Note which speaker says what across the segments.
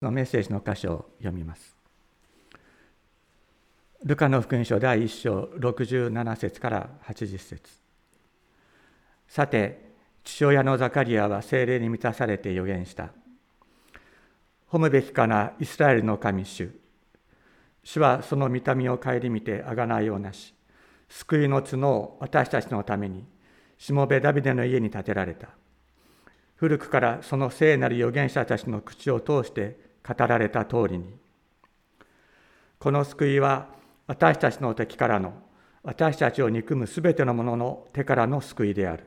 Speaker 1: のメッセージの箇所を読みます。ルカの福音書第1章67節から80節。さて父親のザカリアは精霊に満たされて予言した。褒むべきかなイスラエルの神主。主はその見た目を顧みてあがないをなし。救いの角を私たちのためにしもべダビデの家に建てられた。古くからその聖なる預言者たちの口を通して語られた通りに。この救いは私たちの敵からの私たちを憎むすべてのものの手からの救いである。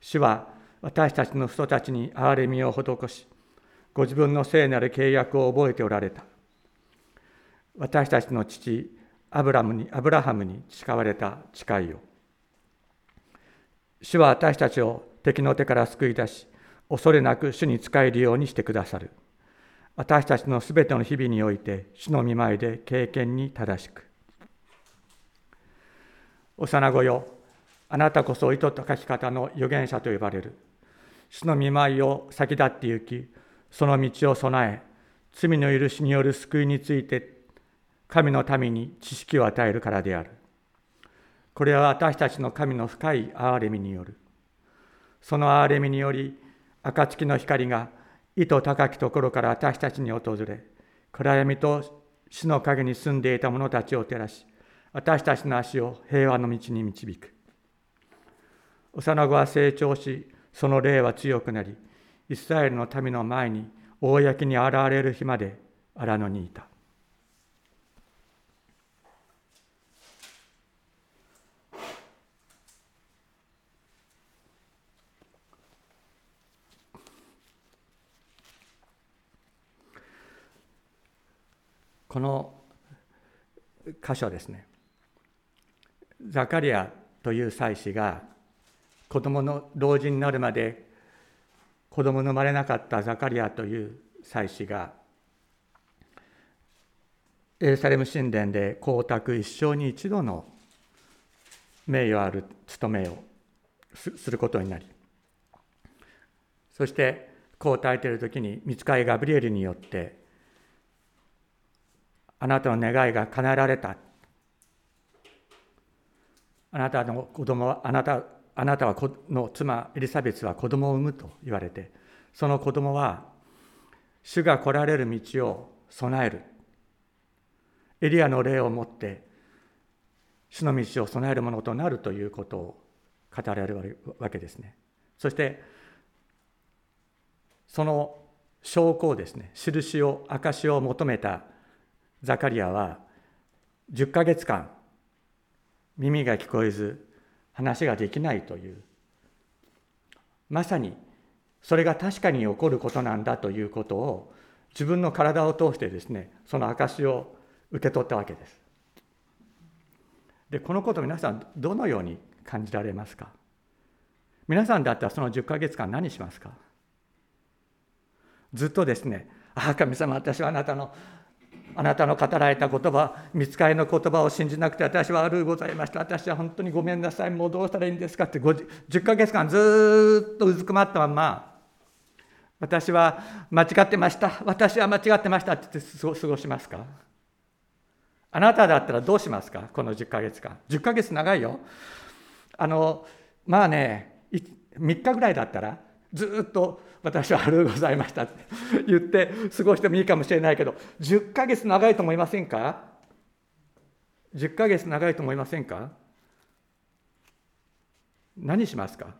Speaker 1: 主は私たちの人たちに憐れみを施しご自分の聖なる契約を覚えておられた。私たちの父アブラムにアブラハムに誓われた誓いを。主は私たちを敵の手から救い出し恐れなく主に仕えるようにしてくださる。私たちのすべての日々において主の見舞いで経験に正しく。幼子よあなたこそ糸と書き方の預言者と呼ばれる。主の見舞いを先立って行きその道を備え罪の許しによる救いについて神の民に知識を与えるからである。これは私たちの神の深い憐れみによる。その憐れみにより暁の光が意図高きところから私たちに訪れ、暗闇と死の陰に住んでいた者たちを照らし、私たちの足を平和の道に導く。幼子は成長し、その霊は強くなり、イスラエルの民の前に公に現れる日まで荒野にいた。この箇所ですね。ザカリアという祭司が子供の老人になるまで子供の生まれなかったザカリアという祭司がエルサレム神殿で光沢一生に一度の名誉ある務めをすることになりそしてこう耐えている時に見つかいガブリエルによってあなたの願いが叶えられた。あなたの子供は、あなたあなたはの妻エリザベスは子供を産むと言われて、その子供は、主が来られる道を備える。エリアの霊を持って、主の道を備えるものとなるということを語られるわけですね。そして、その証拠をですね、印を、証を求めたザカリアは10ヶ月間耳が聞こえず話ができないという。まさにそれが確かに起こることなんだということを自分の体を通してですねその証を受け取ったわけです。でこのこと皆さんどのように感じられますか？皆さんだったらその10ヶ月間何しますか？ずっとですね「ああ神様私はあなたのあなたの語られた言葉、見つかりの言葉を信じなくて私は悪うございました。私は本当にごめんなさい。もうどうしたらいいんですかって10ヶ月間ずっとうずくまったまま、私は間違ってました。私は間違ってましたって言って過ごしますか？あなただったらどうしますか？この10ヶ月間。10ヶ月長いよ。あの、まあね、3日ぐらいだったらずっと私は悪うございましたって言って過ごしてもいいかもしれないけど10ヶ月長いと思いませんか？10ヶ月長いと思いませんか？何しますか？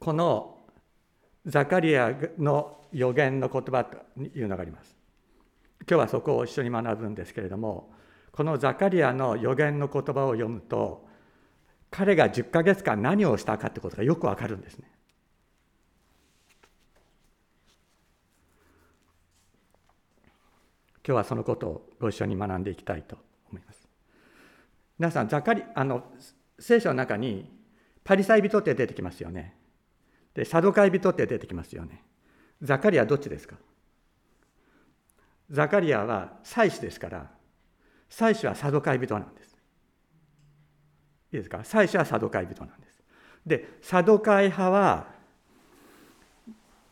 Speaker 1: このザカリアの予言の言葉というのがあります。今日はそこを一緒に学ぶんですけれどもこのザカリアの予言の言葉を読むと彼が10ヶ月間何をしたかってことがよくわかるんですね。今日はそのことをご一緒に学んでいきたいと思います。皆さん、ザカリあの聖書の中にパリサイ人って出てきますよね。で、サドカイ人って出てきますよね。ザカリアどっちですか？ザカリアは祭司ですから、祭司はサドカイ人なんです。いいですか？祭司はサドカイ人なんです。でサドカイ派は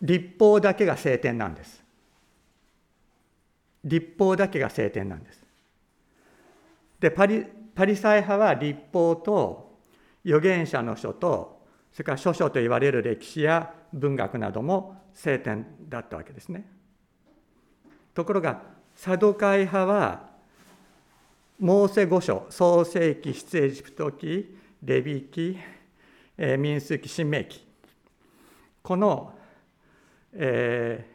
Speaker 1: 立法だけが聖典なんです。立法だけが聖典なんです。でパリパリサイ派は立法と預言者の書とそれから書書と言われる歴史や文学なども聖典だったわけですね。ところがサドカイ派はモーセ五書創世記出エジプト記レビ記民数記新明記。この、え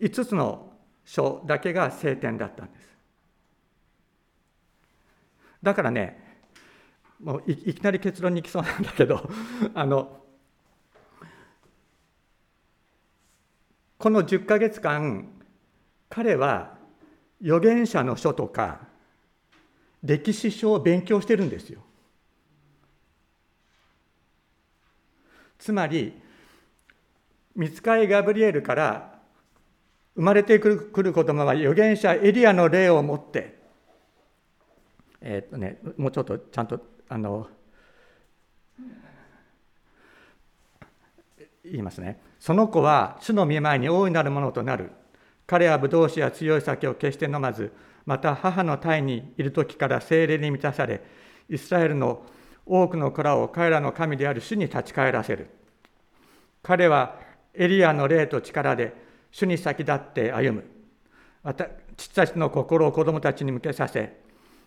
Speaker 1: ー、5つの書だけが聖典だったんです。だからねもういきなり結論に行きそうなんだけど あのこの10ヶ月間彼は預言者の書とか歴史書を勉強してるんですよ。つまり見つかいガブリエルから生まれてくるくる言葉は預言者エリアの例を持ってえっ、とねもうちょっとちゃんとあの言いますねその子は主の見舞いに大いなるものとなる彼はブドウ酒や強い酒を決して飲まずまた母の胎にいる時から精霊に満たされイスラエルの多くの子らを彼らの神である主に立ち返らせる彼はエリアの霊と力で主に先立って歩むまた父たちの心を子供たちに向けさせ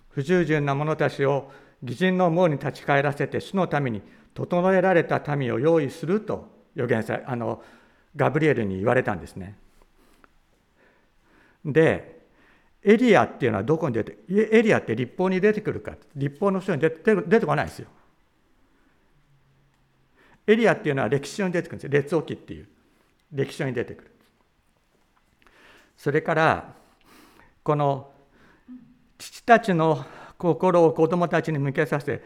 Speaker 1: 不従順な者たちを義人の門に立ち返らせて主のために整えられた民を用意すると予言さあのガブリエルに言われたんですね。でエリアっていうのはどこに出てエリアって立法に出てくるか立法の書に出て出てこないですよ。エリアっていうのは歴史書に出てくるんですよ列王記っていう歴史書に出てくる。それからこの父たちの心を子供たちに向けさせ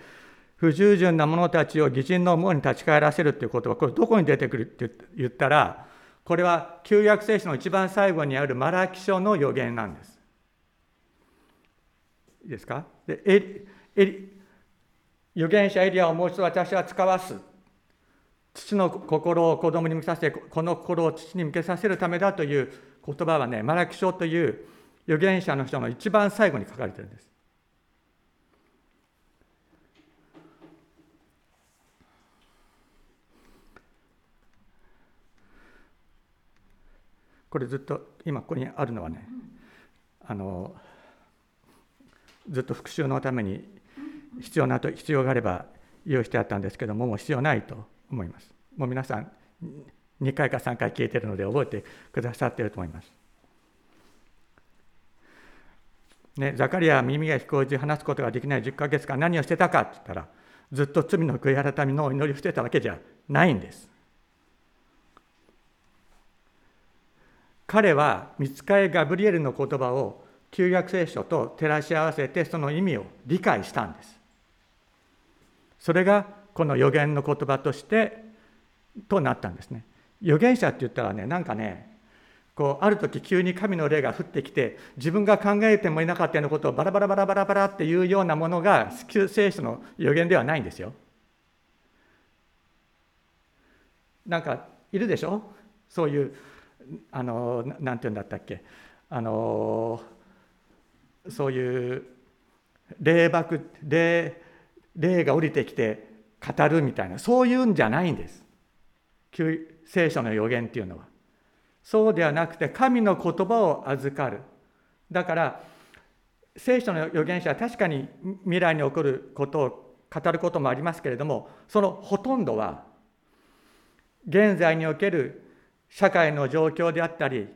Speaker 1: 不従順な者たちを義人の門に立ち返らせるっていうことはこれどこに出てくるって言ったらこれは旧約聖書の一番最後にあるマラキ書の予言なんです。いいですか？でエエ預言者エリアをもう一度私は使わす。父の心を子供に向けさせてこの心を父に向けさせるためだという言葉はねマラキ書という預言者の人の一番最後に書かれてるんです。これずっと今ここにあるのはねあのずっと復習のために必要なと必要があれば用意してあったんですけどももう必要ないと思いますもう皆さん2回か3回聞いてるので覚えてくださっていると思いますね、ザカリアは耳が聞こえず話すことができない10ヶ月間何をしてたかって言ったらずっと罪の悔い改めの祈りをしてたわけじゃないんです。彼は見つかえガブリエルの言葉を旧約聖書と照らし合わせてその意味を理解したんです。それがこの予言の言葉としてとなったんですね。預言者って言ったらねなんかねこうある時急に神の霊が降ってきて自分が考えてもいなかったようなことをバラバラバラバラバラっていうようなものが旧聖書の予言ではないんですよ。なんかいるでしょ？そういうあのなんて言うんだったっけ？あのそういう霊爆霊霊が降りてきて語るみたいなそういうんじゃないんです。聖書の予言っていうのは。そうではなくて神の言葉を預かるだから聖書の預言者は確かに未来に起こることを語ることもありますけれどもそのほとんどは現在における社会の状況であったり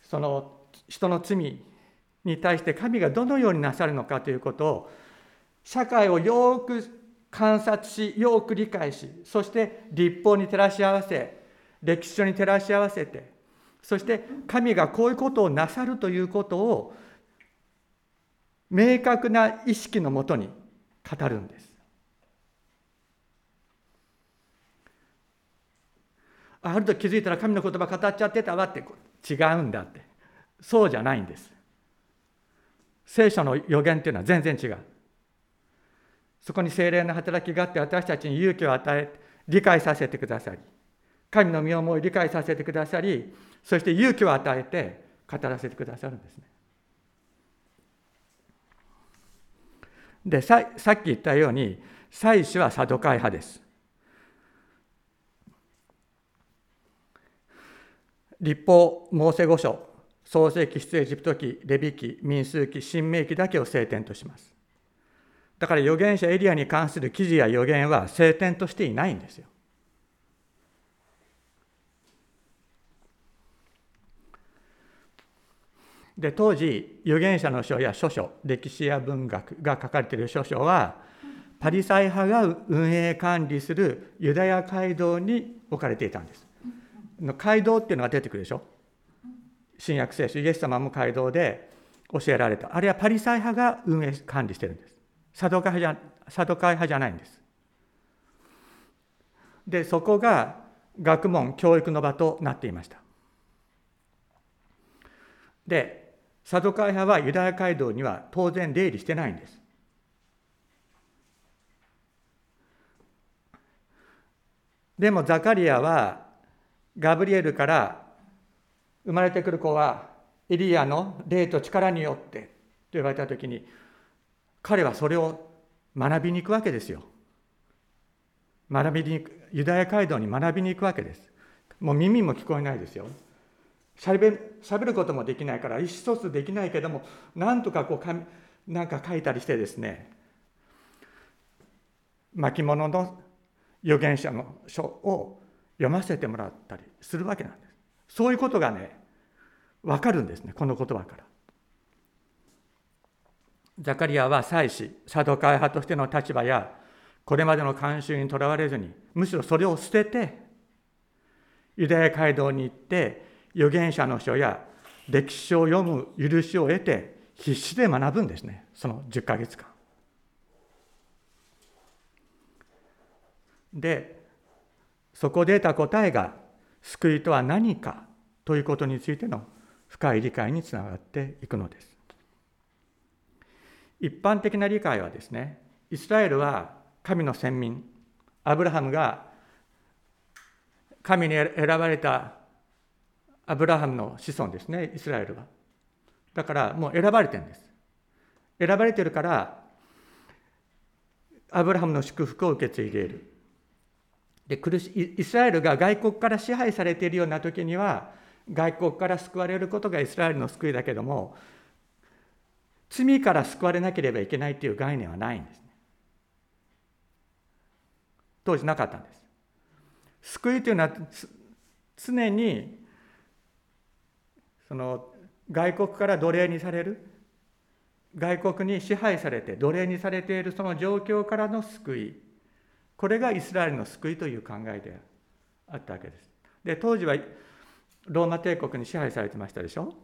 Speaker 1: その人の罪に対して神がどのようになさるのかということを社会をよく観察しよく理解しそして立法に照らし合わせ歴史書に照らし合わせてそして神がこういうことをなさるということを明確な意識のもとに語るんです。あると気づいたら神の言葉語っちゃってたわって違うんだってそうじゃないんです。聖書の予言っていうのは全然違う。そこに精霊の働きがあって私たちに勇気を与え理解させてくださり神の身を思い理解させてくださりそして勇気を与えて語らせてくださるんですね。でささっき言ったように祭司はサドカイ派です。立法モーセ五書創世記出エジプト記レビ記民数記新明記だけを聖典とします。だから預言者エリアに関する記事や予言は聖典としていないんですよ。で当時預言者の書や書書歴史や文学が書かれている書書はパリサイ派が運営管理するユダヤ街道に置かれていたんです。街道っていうのが出てくるでしょ。新約聖書イエス様も街道で教えられた。あれはパリサイ派が運営管理してるんです。サドカイ派じゃサドカイ派じゃないんです。でそこが学問教育の場となっていました。でサドカイ派はユダヤ街道には当然出入りしてないんです。でもザカリアはガブリエルから生まれてくる子はエリアの霊と力によってと言われた時に彼はそれを学びに行くわけですよ。学びにユダヤ街道に学びに行くわけです。もう耳も聞こえないですよ。しゃべることもできないから意思疎通できないけどもなんとかこうかなんか書いたりしてですね巻物の預言者の書を読ませてもらったりするわけなんです。そういうことがね、わかるんですね、この言葉から。ザカリアは祭司、サドカイ派としての立場や、これまでの慣習にとらわれずに、むしろそれを捨てて、ユダヤ街道に行って、預言者の書や歴史書を読む許しを得て、必死で学ぶんですね、その10ヶ月間。で、そこで得た答えが救いとは何かということについての深い理解につながっていくのです。一般的な理解はですね、イスラエルは神の先民、アブラハムが神に選ばれたアブラハムの子孫ですね、イスラエルは。だからもう選ばれてるんです。選ばれてるから、アブラハムの祝福を受け継いでいる。で苦しイスラエルが外国から支配されているような時には外国から救われることがイスラエルの救いだけども罪から救われなければいけないという概念はないんですね。当時なかったんです。救いというのは常にその外国から奴隷にされる外国に支配されて奴隷にされているその状況からの救いこれがイスラエルの救いという考えであったわけです。で当時はローマ帝国に支配されてましたでしょ？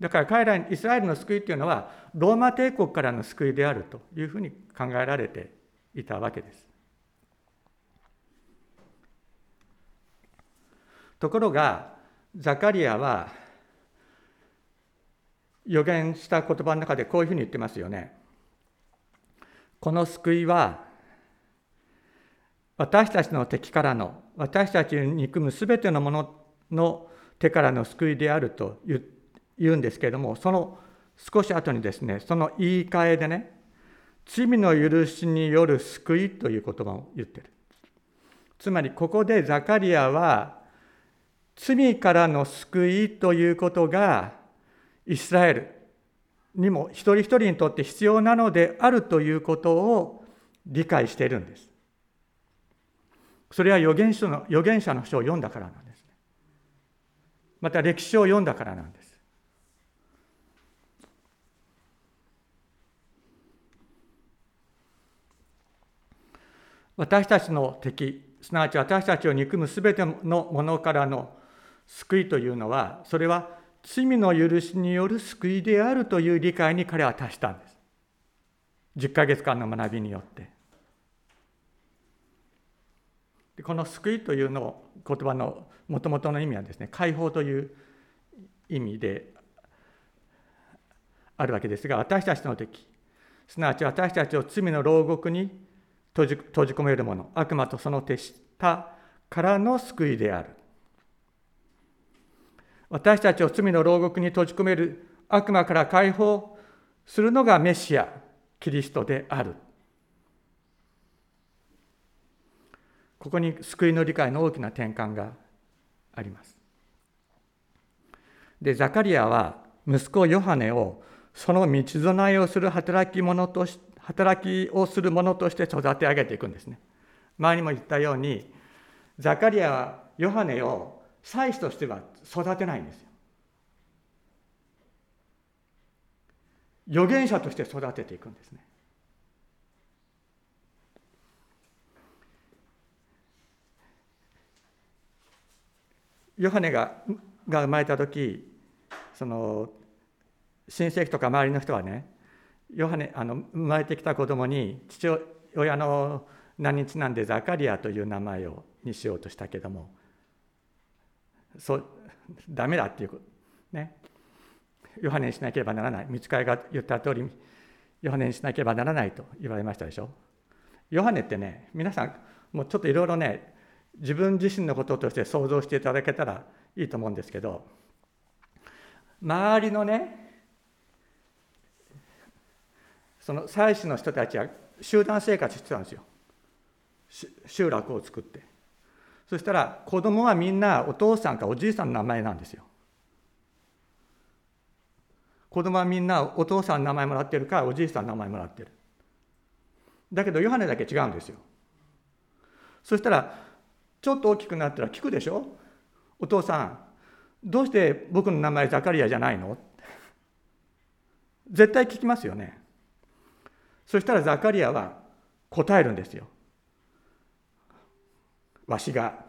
Speaker 1: だから彼らイスラエルの救いというのはローマ帝国からの救いであるというふうに考えられていたわけです。ところがザカリアは予言した言葉の中でこういうふうに言ってますよね。この救いは私たちの敵からの私たちに憎むすべてのものの手からの救いであると言うんですけれどもその少し後にですねその言い換えでね罪の許しによる救いという言葉を言ってるつまりここでザカリアは罪からの救いということがイスラエルにも一人一人にとって必要なのであるということを理解しているんですそれは預言書の預言者の書を読んだからなんです。また歴史を読んだからなんです。私たちの敵、すなわち私たちを憎むすべてのものからの救いというのは、それは罪の許しによる救いであるという理解に彼は達したんです。10ヶ月間の学びによって。でこの救いというのを言葉のもともとの意味はですね解放という意味であるわけですが私たちの敵すなわち私たちを罪の牢獄に閉じ閉じ込めるもの悪魔とその手下からの救いである。私たちを罪の牢獄に閉じ込める悪魔から解放するのがメシアキリストである。ここに救いの理解の大きな転換があります。でザカリアは息子ヨハネをその道備えをする働き者とし働きをする者として育て上げていくんですね。前にも言ったようにザカリアはヨハネを祭司としては育てないんですよ。預言者として育てていくんですね。ヨハネがが生まれた時その親戚とか周りの人はねヨハネあの生まれてきた子供に父親の名にちなんでザカリアという名前をにしようとしたけどもそうダメだっていうね。ヨハネにしなければならない。見つかりが言った通りヨハネにしなければならないと言われましたでしょ。ヨハネってね皆さんもうちょっといろいろね自分自身のこととして想像していただけたらいいと思うんですけど周りのねその祭司の人たちは集団生活してたんですよ。集落を作って。そしたら子供はみんなお父さんかおじいさんの名前なんですよ。子供はみんなお父さんの名前もらってるかおじいさんの名前もらってる。だけどヨハネだけ違うんですよ。そしたらちょっと大きくなったら聞くでしょ？お父さんどうして僕の名前ザカリアじゃないの？絶対聞きますよねそしたらザカリアは答えるんですよ。わしが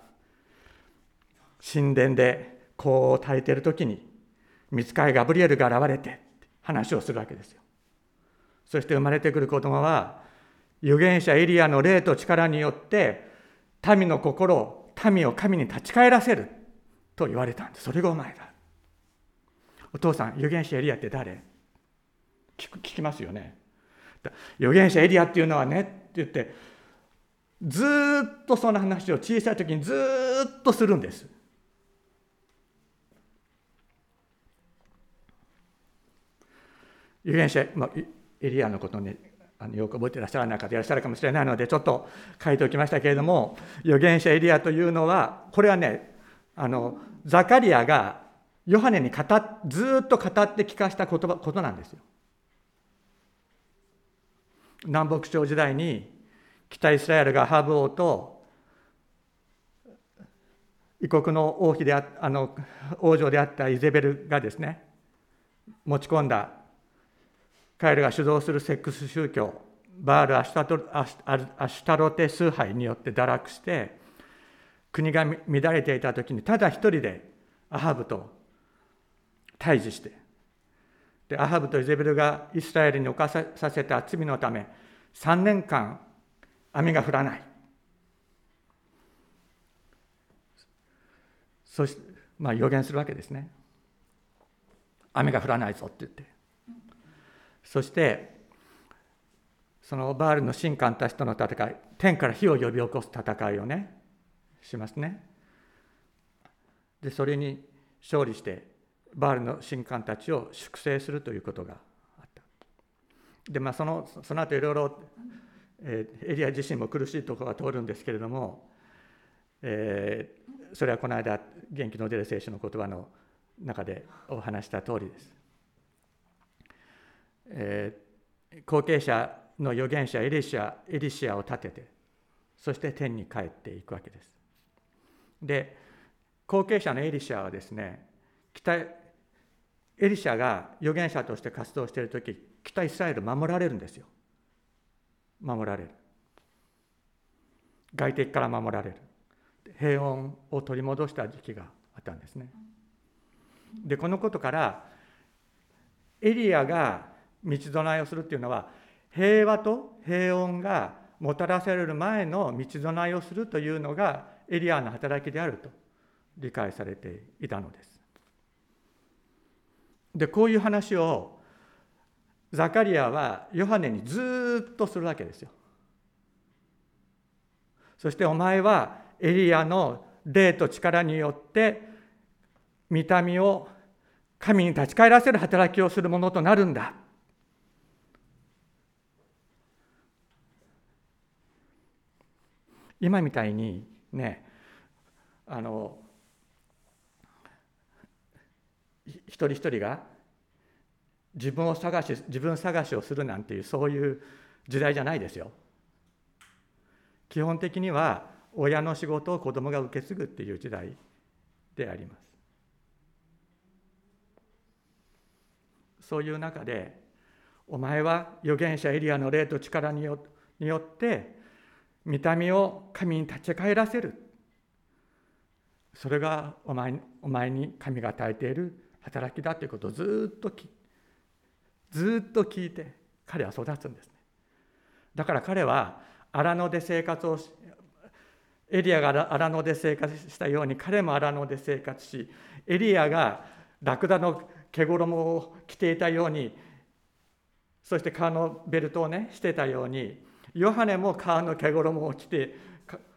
Speaker 1: 神殿で香を焚いている時に見つかいガブリエルが現れて話をするわけですよ。そして生まれてくる子供は預言者エリアの霊と力によって民の心を民を神に立ち返らせると言われたんです。それがお前だ。お父さん預言者エリアって誰？聞く聞きますよね。預言者エリアっていうのはねって言ってずっとその話を小さい時にずっとするんです。預言者、まあ、エリアのことねあのよく覚えてらっしゃらない方いらっしゃるかもしれないのでちょっと書いておきましたけれども預言者エリアというのはこれはねあのザカリアがヨハネに語ずっと語って聞かした言葉ことなんですよ。南北朝時代に北イスラエルがハブ王と異国の王妃でああの王女であったイゼベルがですね持ち込んだ彼らが主導するセックス宗教バール・アシュタアシュタロテ崇拝によって堕落して国が乱れていた時にただ一人でアハブと対峙してでアハブとイゼベルがイスラエルに犯させた罪のため3年間雨が降らない。そしてまあ予言するわけですね。雨が降らないぞって言って。そしてそのバールの神官たちとの戦い天から火を呼び起こす戦いをねしますね。でそれに勝利してバールの神官たちを粛清するということがあった。でまあそのその後いろいろ、えー、エリア自身も苦しいところが通るんですけれども、えー、それはこの間元気の出る聖書の言葉の中でお話した通りです、えー、後継者の預言者エリシアエリシアを立ててそして天に帰っていくわけです。で後継者のエリシアはですね北エリシャが預言者として活動している時北イスラエル守られるんですよ。守られる。外敵から守られる。平穏を取り戻した時期があったんですね。でこのことからエリアが道備えをするっていうのは平和と平穏がもたらされる前の道備えをするというのがエリアの働きであると理解されていたのですでこういう話をザカリアはヨハネにずっとするわけですよ。そしてお前はエリアの霊と力によって見た目を神に立ち返らせる働きをするものとなるんだ。今みたいにねあの一人一人が自分を探し自分探しをするなんていうそういう時代じゃないですよ。基本的には親の仕事を子供が受け継ぐっていう時代であります。そういう中でお前は預言者エリアの霊と力によって見た目を神に立ち返らせる。それがお前お前に神が与えている働きだということをずっとずっと聞いて彼は育つんですね。だから彼は荒野で生活をしエリアが荒野で生活したように彼も荒野で生活しエリアがラクダの毛衣を着ていたようにそして革のベルトをねしてたようにヨハネも革の毛衣を着て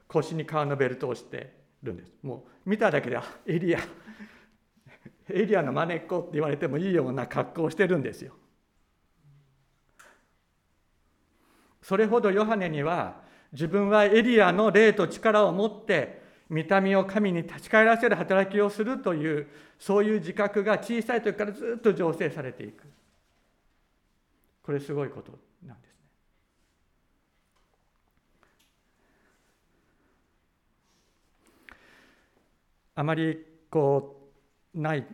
Speaker 1: 腰に革のベルトをしてるんです。もう見ただけでエリア エリアのまねっこって言われてもいいような格好をしてるんですよ。それほどヨハネには自分はエリアの霊と力を持って見た目を神に立ち返らせる働きをするというそういう自覚が小さい時からずっと醸成されていく。これすごいことなんですあまりこうない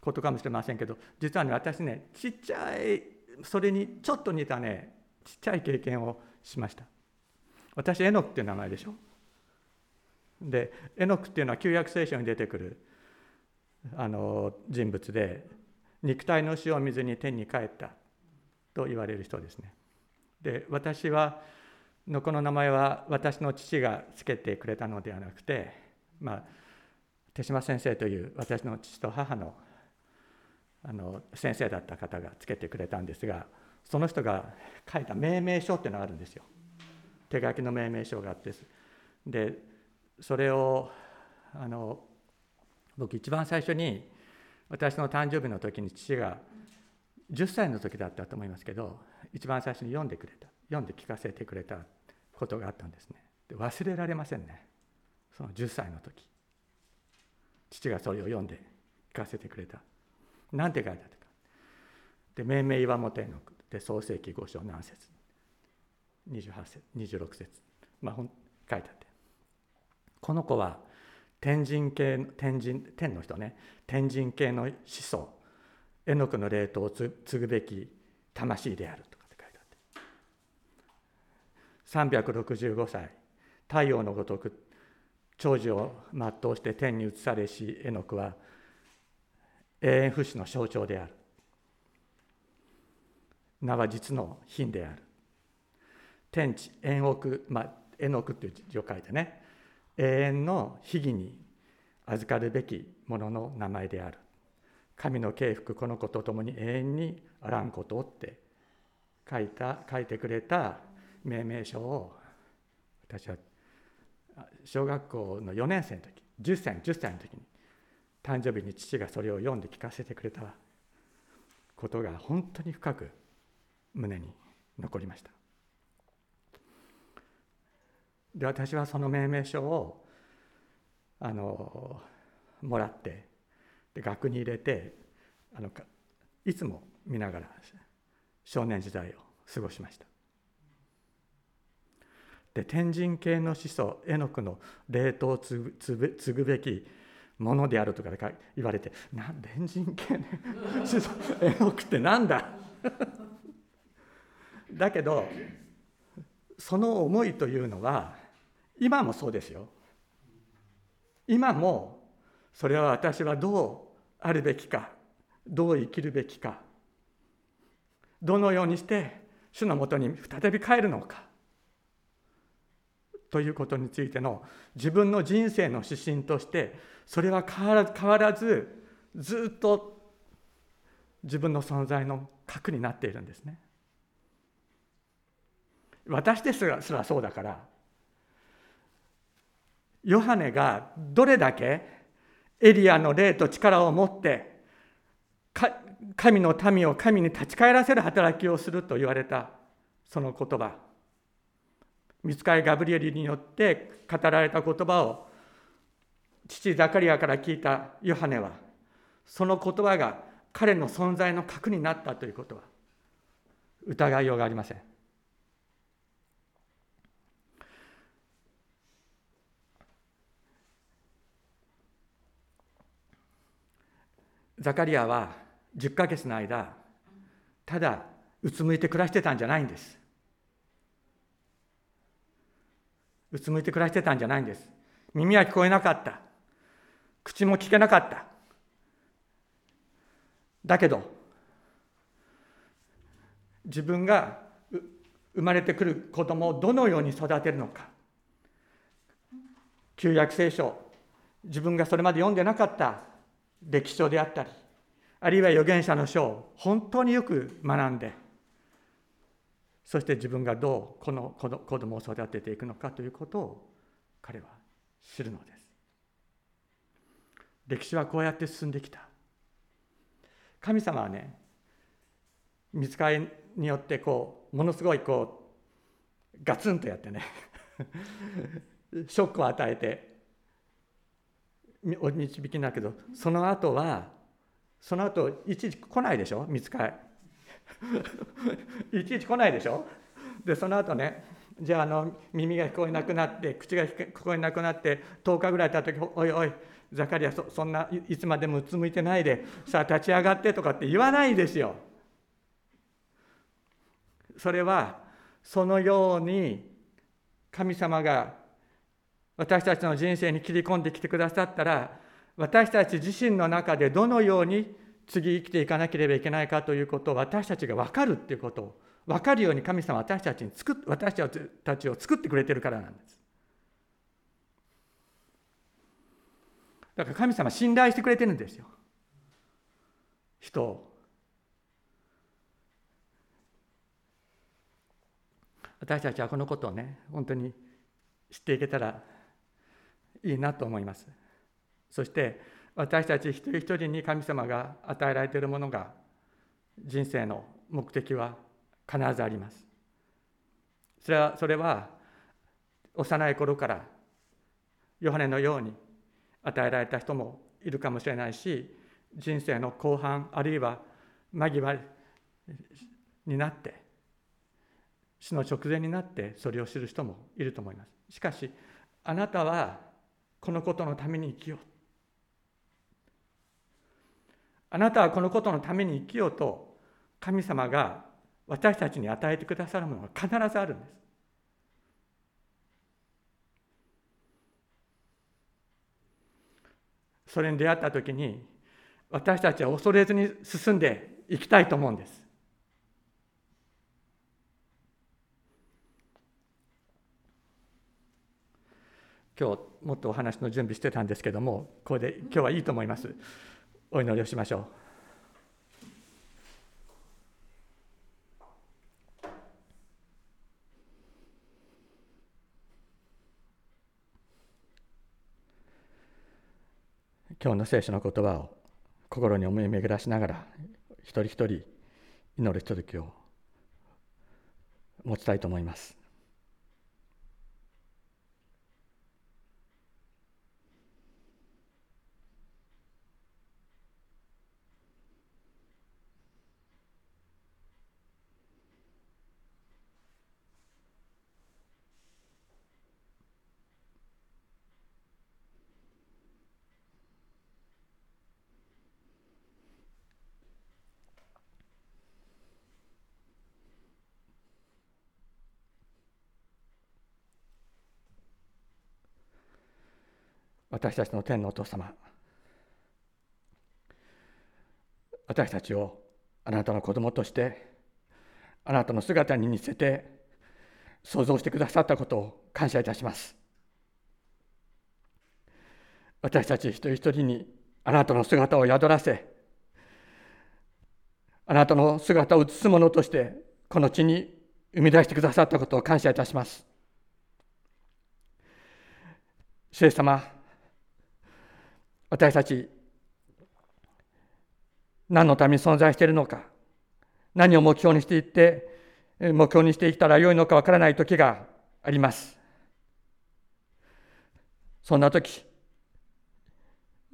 Speaker 1: ことかもしれませんけど実はね私ねちっちゃいそれにちょっと似たねちっちゃい経験をしました。私エノクっていう名前でしょ。でエノクっていうのは旧約聖書に出てくるあの人物で肉体の死を水に天に帰ったと言われる人ですね。で私はのこの名前は私の父がつけてくれたのではなくてまあ、手島先生という私の父と母のあの先生だった方がつけてくれたんですがその人が書いた命名書っていうのがあるんですよ。手書きの命名書があって。でそれをあの僕一番最初に私の誕生日の時に父が10歳の時だったと思いますけど一番最初に読んでくれた読んで聞かせてくれたことがあったんですね。で忘れられませんね。その10歳の時父がそれを読んで聞かせてくれた。何て書いてあったか。で命名岩本絵ので創世紀5章何節。28節26節。まあ書いてあって。この子は天神系天神天の人ね。天神系の始祖絵の具の霊とを継ぐべき魂である。とかって書いてあって。365歳。太陽のごとく長寿を全うして天に移されし絵の具は永遠不死の象徴である。名は実の品である。天地縁奥まあ絵の具っていう字を書いてね。永遠の秘儀に預かるべきものの名前である。神の敬服この子と共に永遠にあらんことって書いた書いてくれた命名書を私は小学校の4年生の時10歳10歳の時に誕生日に父がそれを読んで聞かせてくれたことが本当に深く胸に残りました。で私はその命名書をあのもらってで額に入れてあのいつも見ながら少年時代を過ごしました。で天神系の始祖エノクの霊凍を継ぐべきものであるとか言われて「な天神系の始祖エノクってなんだ? 」だけどその思いというのは今もそうですよ。今もそれは私はどうあるべきかどう生きるべきかどのようにして主のもとに再び帰るのかということについての自分の人生の指針としてそれは変わらずずっと自分の存在の核になっているんですね。私ですらすらそうだからヨハネがどれだけエリアの霊と力を持って神の民を神に立ち返らせる働きをすると言われたその言葉。見つかりガブリエルによって語られた言葉を父ザカリアから聞いたヨハネはその言葉が彼の存在の核になったということは疑いようがありません。ザカリアは10ヶ月の間ただうつむいて暮らしてたんじゃないんです。うつむいて暮らしてたんじゃないんです。耳は聞こえなかった。口も聞けなかった。だけど自分が生まれてくる子供をどのように育てるのか。旧約聖書自分がそれまで読んでなかった。歴史書であったりあるいは預言者の書を本当によく学んでそして自分がどうこの子供を育てていくのかということを彼は知るのです。歴史はこうやって進んできた。神様はね見つかりによってこうものすごいこうガツンとやってね ショックを与えてお導きだけどその後はその後いちいち来ないでしょ？見つかり いちいち来ないでしょ？でその後ねじゃああの耳が聞こえなくなって口が聞こえなくなって10日ぐらい経った時おいおいザカリアそそんないつまでもうつむいてないでさあ立ち上がってとかって言わないですよ。それはそのように神様が私たちの人生に切り込んできてくださったら私たち自身の中でどのように次生きていかなければいけないかということを私たちが分かるっていうことを分かるように神様私たちに作私たちを作ってくれてるからなんです。だから神様信頼してくれてるんですよ。人を。私たちはこのことをね本当に知っていけたらいいなと思います。そして私たち一人一人に神様が与えられているものが人生の目的は必ずあります。それはそれは幼い頃からヨハネのように与えられた人もいるかもしれないし人生の後半あるいは間際になって死の直前になってそれを知る人もいると思います。しかしあなたはこのことのために生きようあなたはこのことのために生きようと神様が私たちに与えてくださるものが必ずあるんですそれに出会った時に私たちは恐れずに進んでいきたいと思うんです。今日もっとお話の準備してたんですけどもこれで今日はいいと思いますお祈りをしましょう今日の聖書の言葉を心に思い巡らしながら一人一人祈るひとときを持ちたいと思います。私たちの天のお父様私たちをあなたの子供としてあなたの姿に似せて想像してくださったことを感謝いたします私たち一人一人にあなたの姿を宿らせあなたの姿を映すものとしてこの地に生み出してくださったことを感謝いたします。主様、私たち、何のために存在しているのか、何を目標にしていって、目標にしていったらよいのかわからない時があります。そんな時、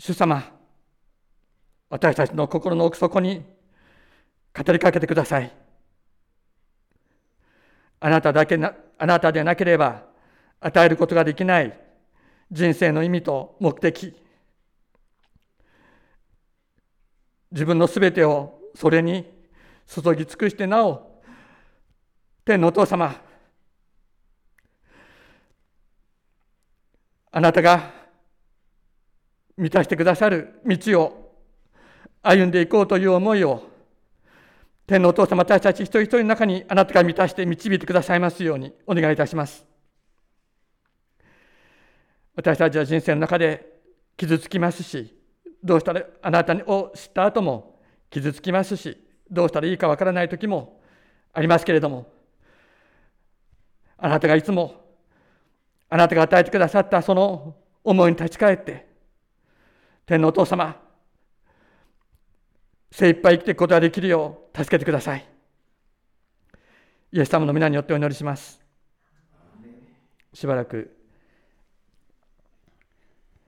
Speaker 1: 主様、私たちの心の奥底に語りかけてください。あなただけな、あなたでなければ与えることができない人生の意味と目的。自分のすべてをそれに注ぎ尽くしてなお、天のお父様、あなたが満たしてくださる道を歩んでいこうという思いを天のお父様、私たち一人一人の中にあなたが満たして導いてくださいますようにお願いいたします。私たちは人生の中で傷つきますし、どうしたらあなたを知った後も傷つきますし、どうしたらいいかわからない時もありますけれども、あなたがいつもあなたが与えてくださったその思いに立ち返って、天のお父様、精一杯生きていくことができるよう助けてください。イエス様の皆によってお祈りします。しばらく